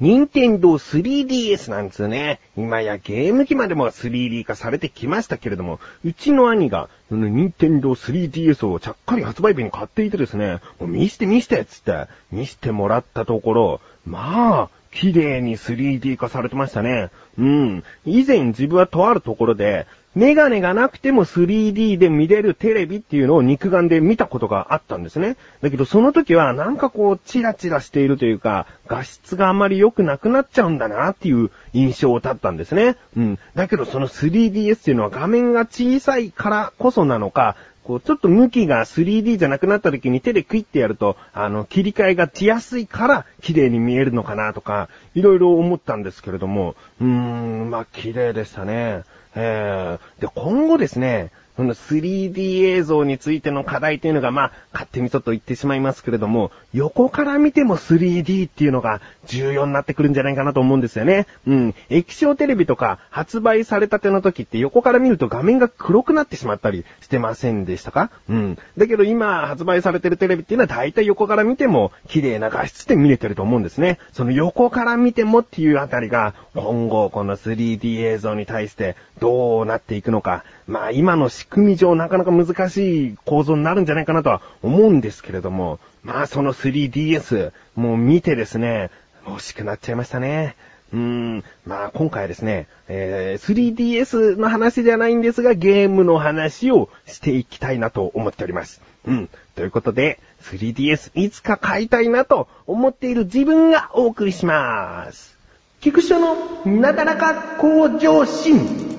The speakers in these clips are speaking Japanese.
任天堂 3DS なんですよね。今やゲーム機までも 3D 化されてきましたけれども、うちの兄が、任天堂 3DS をちゃっかり発売日に買っていてですね、もう見して見してっつって、見してもらったところ、まあ、綺麗に 3D 化されてましたね。うん。以前自分はとあるところで、メガネがなくても 3D で見れるテレビっていうのを肉眼で見たことがあったんですね。だけどその時はなんかこうチラチラしているというか、画質があまり良くなくなっちゃうんだなっていう印象を立ったんですね。うん。だけどその 3DS っていうのは画面が小さいからこそなのか、こう、ちょっと向きが 3D じゃなくなった時に手でクイッてやると、あの、切り替えがしやすいから綺麗に見えるのかなとか、いろいろ思ったんですけれども、うーん、まあ、綺麗でしたね。えー、で、今後ですね、その 3D 映像についての課題というのが、まあ、勝手にちょっと言ってしまいますけれども、横から見ても 3D っていうのが重要になってくるんじゃないかなと思うんですよね。うん。液晶テレビとか発売されたての時って横から見ると画面が黒くなってしまったりしてませんでしたか？うん。だけど今発売されてるテレビっていうのは大体横から見ても綺麗な画質で見れてると思うんですね。その横から見てもっていうあたりが今後この 3D 映像に対してどうなっていくのか。まあ今の仕組み上なかなか難しい構造になるんじゃないかなとは思うんですけれども、まあその 3DS、もう見てですね、欲しくなっちゃいましたね。うーん、まあ今回はですね、えー、3DS の話じゃないんですが、ゲームの話をしていきたいなと思っております。うん。ということで、3DS いつか買いたいなと思っている自分がお送りします。菊池のなだらか向上心。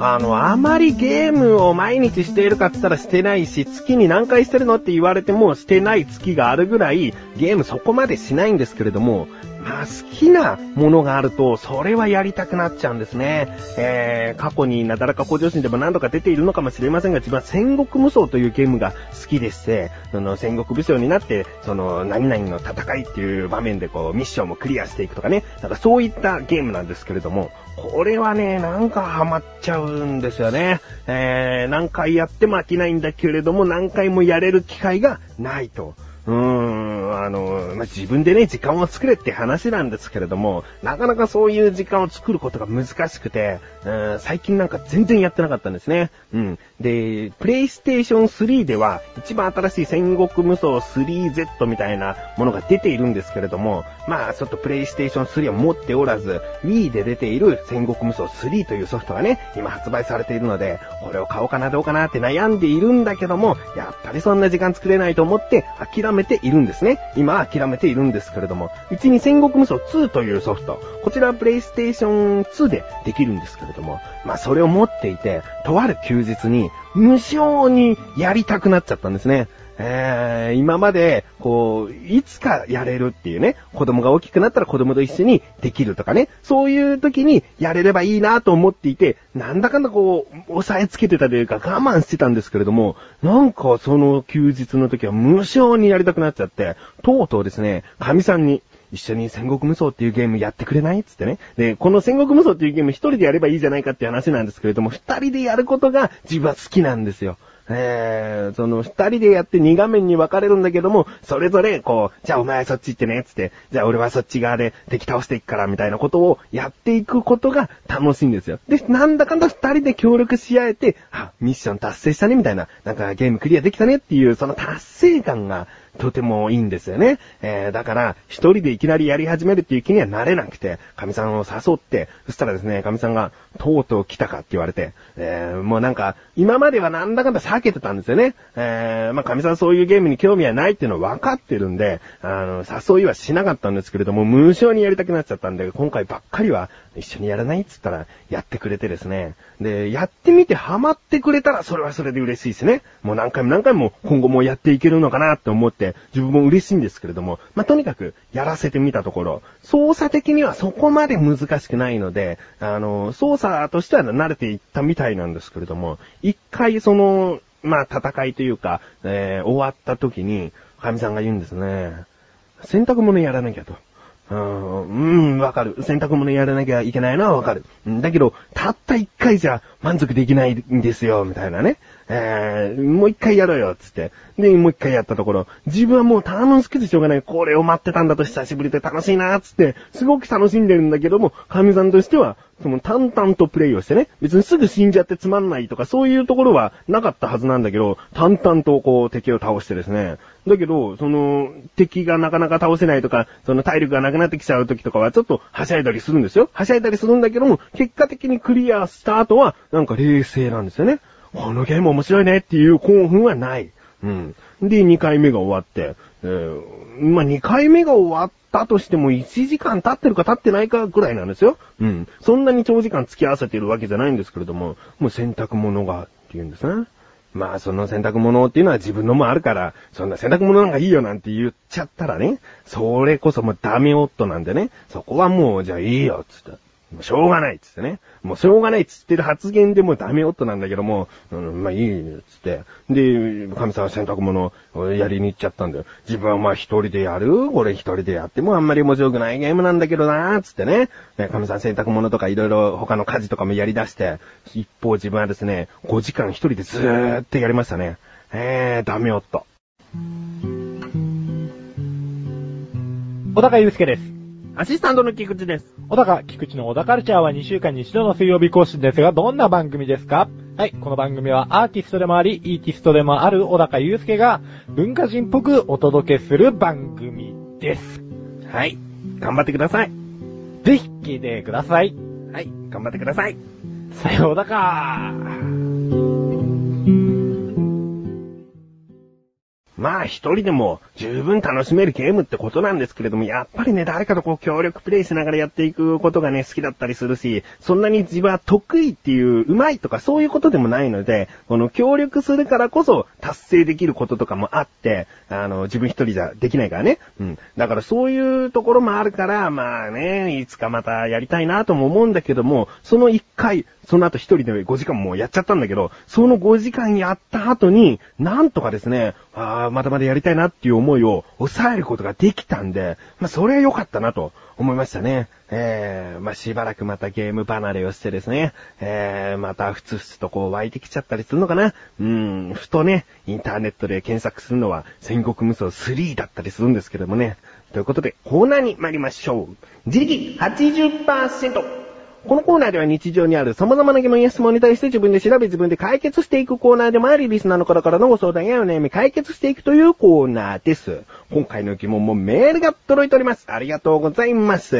あの、あまりゲームを毎日しているかって言ったらしてないし、月に何回してるのって言われてもしてない月があるぐらい、ゲームそこまでしないんですけれども、まあ好きなものがあると、それはやりたくなっちゃうんですね。えー、過去になだらか向上心でも何度か出ているのかもしれませんが、自分は戦国無双というゲームが好きでして、その戦国武将になって、その何々の戦いっていう場面でこうミッションもクリアしていくとかね、なんかそういったゲームなんですけれども、これはね、なんかハマっちゃうんですよね。えー、何回やっても飽きないんだけれども、何回もやれる機会がないと。うーん、あの、まあ、自分でね、時間を作れって話なんですけれども、なかなかそういう時間を作ることが難しくて、うん、最近なんか全然やってなかったんですね。うん。で、プレイステーション3では、一番新しい戦国無双 3Z みたいなものが出ているんですけれども、まあ、ちょっとプレイステーション3は持っておらず、Wii で出ている戦国無双3というソフトがね、今発売されているので、これを買おうかなどうかなって悩んでいるんだけども、やっぱりそんな時間作れないと思って諦めめているんですね。今諦めているんですけれども、うちに戦国無双2というソフト、こちらはプレイステーション2でできるんですけれども、まあそれを持っていて、とある休日に無性にやりたくなっちゃったんですね。えー、今まで、こう、いつかやれるっていうね、子供が大きくなったら子供と一緒にできるとかね、そういう時にやれればいいなと思っていて、なんだかんだこう、押さえつけてたというか我慢してたんですけれども、なんかその休日の時は無性にやりたくなっちゃって、とうとうですね、神さんに、一緒に戦国無双っていうゲームやってくれないつってね。で、この戦国無双っていうゲーム一人でやればいいじゃないかって話なんですけれども、二人でやることが自分は好きなんですよ。えー、その二人でやって二画面に分かれるんだけども、それぞれこう、じゃあお前そっち行ってね、つって、じゃあ俺はそっち側で敵倒していくから、みたいなことをやっていくことが楽しいんですよ。で、なんだかんだ二人で協力し合えて、あ、ミッション達成したね、みたいな、なんかゲームクリアできたねっていう、その達成感がとてもいいんですよね。えー、だから、一人でいきなりやり始めるっていう気にはなれなくて、神さんを誘って、そしたらですね、神さんが、とうとう来たかって言われて、えー、もうなんか、今まではなんだかんだ避けてたんですよね。えー、まあ、神さんそういうゲームに興味はないっていうのは分かってるんで、あの、誘いはしなかったんですけれども、無償にやりたくなっちゃったんで、今回ばっかりは、一緒にやらないっつったら、やってくれてですね。で、やってみてハマってくれたら、それはそれで嬉しいですね。もう何回も何回も今後もやっていけるのかなって思って、自分も嬉しいんですけれども、まあ、とにかく、やらせてみたところ、操作的にはそこまで難しくないので、あの、操作としては慣れていったみたいなんですけれども、一回その、まあ、戦いというか、えー、終わった時に、神さんが言うんですね。洗濯物やらなきゃと。うー、ん、わかる。洗濯物やらなきゃいけないのはわかる。だけど、たった一回じゃ満足できないんですよ、みたいなね。えー、もう一回やろうよ、つって。で、もう一回やったところ、自分はもう楽しくてしょうがない。これを待ってたんだと久しぶりで楽しいな、つって、すごく楽しんでるんだけども、神さんとしては、その淡々とプレイをしてね、別にすぐ死んじゃってつまんないとか、そういうところはなかったはずなんだけど、淡々とこう敵を倒してですね。だけど、その、敵がなかなか倒せないとか、その体力がなくなってきちゃう時とかは、ちょっとはしゃいだりするんですよ。はしゃいだりするんだけども、結果的にクリアした後は、なんか冷静なんですよね。このゲーム面白いねっていう興奮はない。うん。で、2回目が終わって、えーまあ、2回目が終わったとしても1時間経ってるか経ってないかぐらいなんですよ。うん。そんなに長時間付き合わせてるわけじゃないんですけれども、もう洗濯物がっていうんですね。まあ、その洗濯物っていうのは自分のもあるから、そんな洗濯物なんかいいよなんて言っちゃったらね、それこそもうダメ夫なんでね、そこはもうじゃあいいよ、つって。もうしょうがないっつってね。もうしょうがないっつってる発言でもダメ夫なんだけども、うん、まあいいっつって。で、神さん洗濯物をやりに行っちゃったんだよ。自分はまあ一人でやる？これ一人でやってもあんまり面白くないゲームなんだけどなーっつってね。ね神さん洗濯物とかいろいろ他の家事とかもやり出して、一方自分はですね、5時間一人でずーっとやりましたね。えー、ダメ夫。小高祐介です。アシスタントの菊池です。小高、菊池の小高カルチャーは2週間に一度の水曜日更新ですが、どんな番組ですか？はい、この番組はアーティストでもあり、イーティストでもある小高祐介が文化人っぽくお届けする番組です。はい。頑張ってください。ぜひ聞いてください。はい。頑張ってください。さようだかまあ一人でも十分楽しめるゲームってことなんですけれども、やっぱりね、誰かとこう協力プレイしながらやっていくことがね、好きだったりするし、そんなに自分は得意っていう、うまいとかそういうことでもないので、この協力するからこそ達成できることとかもあって、あの、自分一人じゃできないからね。うん。だからそういうところもあるから、まあね、いつかまたやりたいなとも思うんだけども、その一回、その後一人で5時間もやっちゃったんだけど、その5時間やった後に、なんとかですね、ああ、まだまだやりたいなっていう思いを抑えることができたんで、まあそれは良かったなと思いましたね。えー、まあしばらくまたゲーム離れをしてですね、えー、またふつふつとこう湧いてきちゃったりするのかな。うん、ふとね、インターネットで検索するのは戦国無双3だったりするんですけどもね。ということで、コーナーに参りましょう。自力80%。このコーナーでは日常にある様々な疑問や質問に対して自分で調べ自分で解決していくコーナーでもあり、リスナーの方からのご相談やお悩み解決していくというコーナーです。今回の疑問もメールが届いております。ありがとうございます。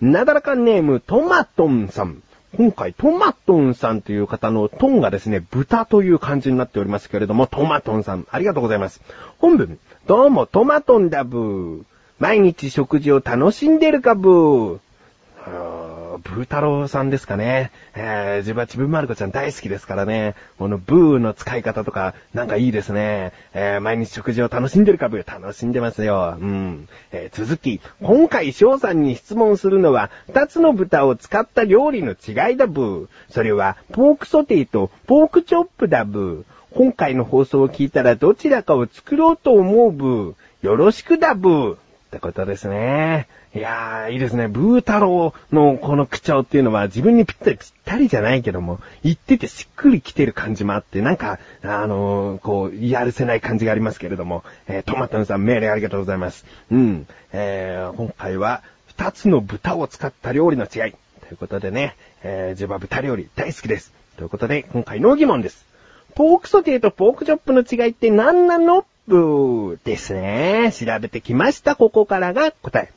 なだらかネームトマトンさん。今回トマトンさんという方のトンがですね、豚という漢字になっておりますけれども、トマトンさん、ありがとうございます。本文、どうもトマトンだブー。毎日食事を楽しんでるかブー。ブー太郎さんですかね。えー、自分はちぶまる子ちゃん大好きですからね。このブーの使い方とか、なんかいいですね。えー、毎日食事を楽しんでるかブー楽しんでますよ。うん。えー、続き、今回翔さんに質問するのは、二つの豚を使った料理の違いだブー。それは、ポークソテーとポークチョップだブー。今回の放送を聞いたらどちらかを作ろうと思うブー。よろしくだブー。ってことですね。いやー、いいですね。ブー太郎のこの口調っていうのは自分にぴったりぴったりじゃないけども、言っててしっくりきてる感じもあって、なんか、あのーこう、やるせない感じがありますけれども、えー、トマトンさんメールありがとうございます。うん。えー、今回は、二つの豚を使った料理の違い。ということでね、えー、自分は豚料理大好きです。ということで、今回の疑問です。ポークソテーとポークチョップの違いって何なの？ブーですね。調べてきました。ここからが答え。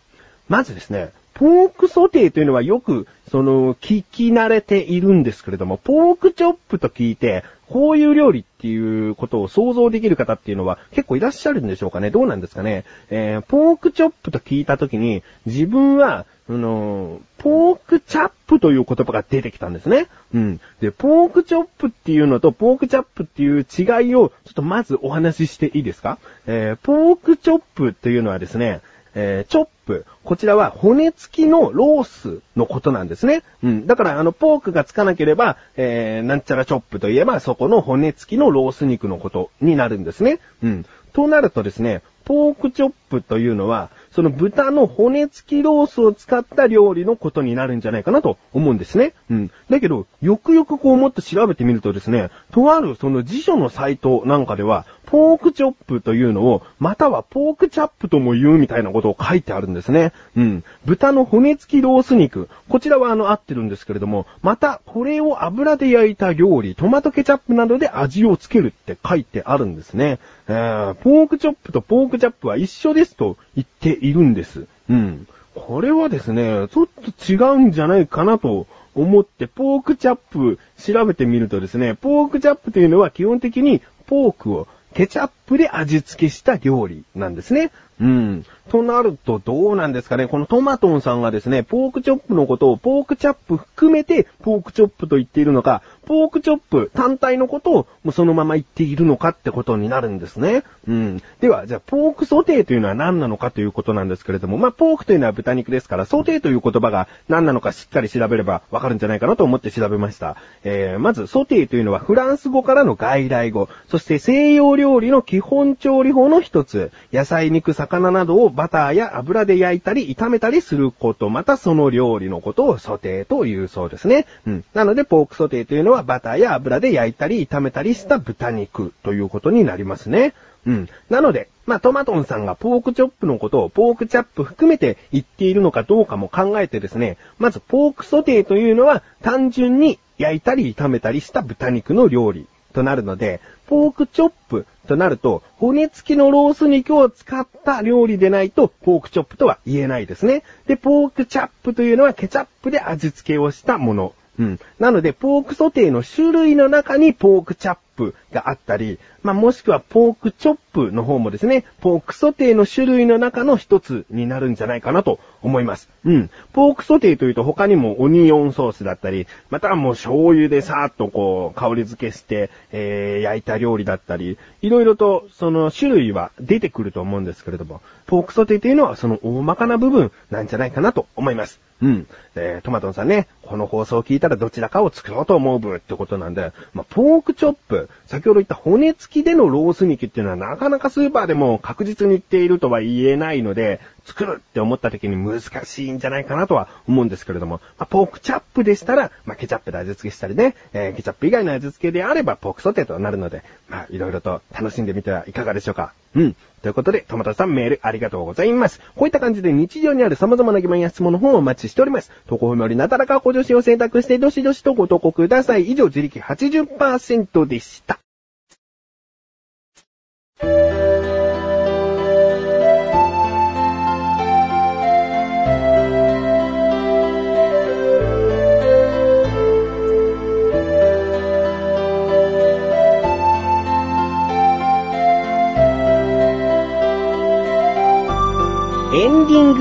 まずですね、ポークソテーというのはよく、その、聞き慣れているんですけれども、ポークチョップと聞いて、こういう料理っていうことを想像できる方っていうのは結構いらっしゃるんでしょうかねどうなんですかねえー、ポークチョップと聞いたときに、自分は、あのーポークチャップという言葉が出てきたんですね。うん。で、ポークチョップっていうのとポークチャップっていう違いをちょっとまずお話ししていいですか？えー、ポークチョップっていうのはですね、えー、チョップ。こちらは骨付きのロースのことなんですね。うん。だから、あの、ポークがつかなければ、えー、なんちゃらチョップといえば、そこの骨付きのロース肉のことになるんですね。うん。となるとですね、ポークチョップというのは、その豚の骨付きロースを使った料理のことになるんじゃないかなと思うんですね。うん。だけど、よくよくこう思って調べてみるとですね、とあるその辞書のサイトなんかでは、ポークチョップというのを、またはポークチャップとも言うみたいなことを書いてあるんですね。うん。豚の骨付きロース肉。こちらはあの合ってるんですけれども、またこれを油で焼いた料理、トマトケチャップなどで味をつけるって書いてあるんですね。えー、ポークチョップとポークチャップは一緒ですと言っているんです。うん。これはですね、ちょっと違うんじゃないかなと思って、ポークチャップ調べてみるとですね、ポークチャップというのは基本的にポークをケチャップで味付けした料理なんですね。うん。となるとどうなんですかね。このトマトンさんがですね、ポークチョップのことをポークチャップ含めてポークチョップと言っているのか、ポークチョップ単体のことをもうそのまま言っているのかってことになるんですね。うん。では、じゃあポークソテーというのは何なのかということなんですけれども、まあ、ポークというのは豚肉ですから、ソテーという言葉が何なのかしっかり調べればわかるんじゃないかなと思って調べました。えー、まず、ソテーというのはフランス語からの外来語、そして西洋料理の基本調理法の一つ、野菜、肉、魚などをバターや油で焼いたり炒めたりすること、またその料理のことをソテーというそうですね。うん。なので、ポークソテーというのはバターや油で焼いたり炒めたりした豚肉ということになりますね。うん。なので、まあ、トマトンさんがポークチョップのことをポークチャップ含めて言っているのかどうかも考えてですね、まずポークソテーというのは単純に焼いたり炒めたりした豚肉の料理となるので、ポークチョップとなると、骨付きのロース肉を使った料理でないと、ポークチョップとは言えないですね。で、ポークチャップというのはケチャップで味付けをしたもの。うん。なので、ポークソテーの種類の中にポークチャッププがあったり、まあ、もしくはポークチョップの方もですね、ポークソテーの種類の中の一つになるんじゃないかなと思います。うん。ポークソテーというと他にもオニオンソースだったり、またはもう醤油でさーっとこう、香り付けして、えー、焼いた料理だったり、いろいろとその種類は出てくると思うんですけれども、ポークソテーというのはその大まかな部分なんじゃないかなと思います。うん。えー、トマトンさんね、この放送を聞いたらどちらかを作ろうと思う部ってことなんで、まあ、ポークチョップ、先ほど言った骨付きでのロース肉っていうのはなかなかスーパーでも確実に言っているとは言えないので、作るって思った時に難しいんじゃないかなとは思うんですけれども、まあ、ポークチャップでしたら、まあ、ケチャップで味付けしたりね、えー、ケチャップ以外の味付けであればポークソテーとなるので、ま、いろいろと楽しんでみてはいかがでしょうか。うん。ということで、トマトさんメールありがとうございます。こういった感じで日常にある様々な疑問や質問の方をお待ちしております。投稿よりなだらかご助手を選択して、どしどしとご投稿ください。以上、自力80%でした。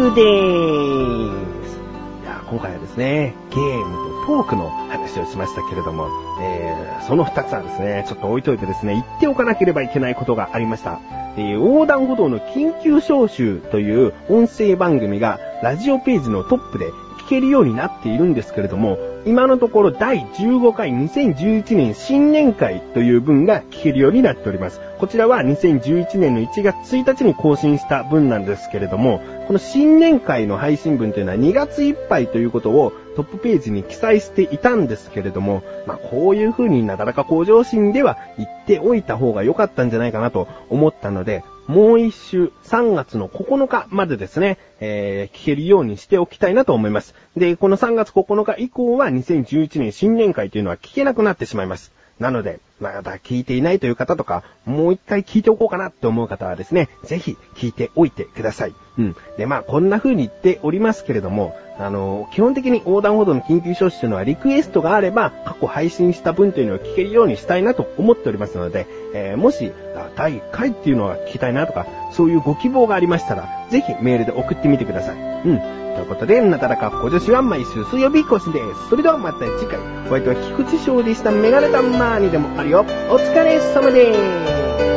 グでーす。いや、今回はですね、ゲームとトークの話をしましたけれども、えー、その二つはですね、ちょっと置いといてですね、言っておかなければいけないことがありました。えー、横断歩道の緊急招集という音声番組がラジオページのトップで聞けるようになっているんですけれども、今のところ第15回2011年新年会という文が聞けるようになっております。こちらは2011年の1月1日に更新した文なんですけれども、この新年会の配信文というのは2月いっぱいということをトップページに記載していたんですけれども、まあこういう風になだらか向上心では言っておいた方が良かったんじゃないかなと思ったので、もう一週3月の9日までですね、えー、聞けるようにしておきたいなと思います。で、この3月9日以降は2011年新年会というのは聞けなくなってしまいます。なので、まだ聞いていないという方とか、もう一回聞いておこうかなって思う方はですね、ぜひ聞いておいてください。うん。で、まあ、こんな風に言っておりますけれども、あの、基本的に横断歩道の緊急招集というのはリクエストがあれば、過去配信した分というのを聞けるようにしたいなと思っておりますので、えー、もし、第1回っていうのは聞きたいなとか、そういうご希望がありましたら、ぜひメールで送ってみてください。うん。ということで、なだらか小女子は毎週水曜日更新です。それではまた次回。お相手は菊池勝利したメガネタンマーにでもあるよ。お疲れ様です。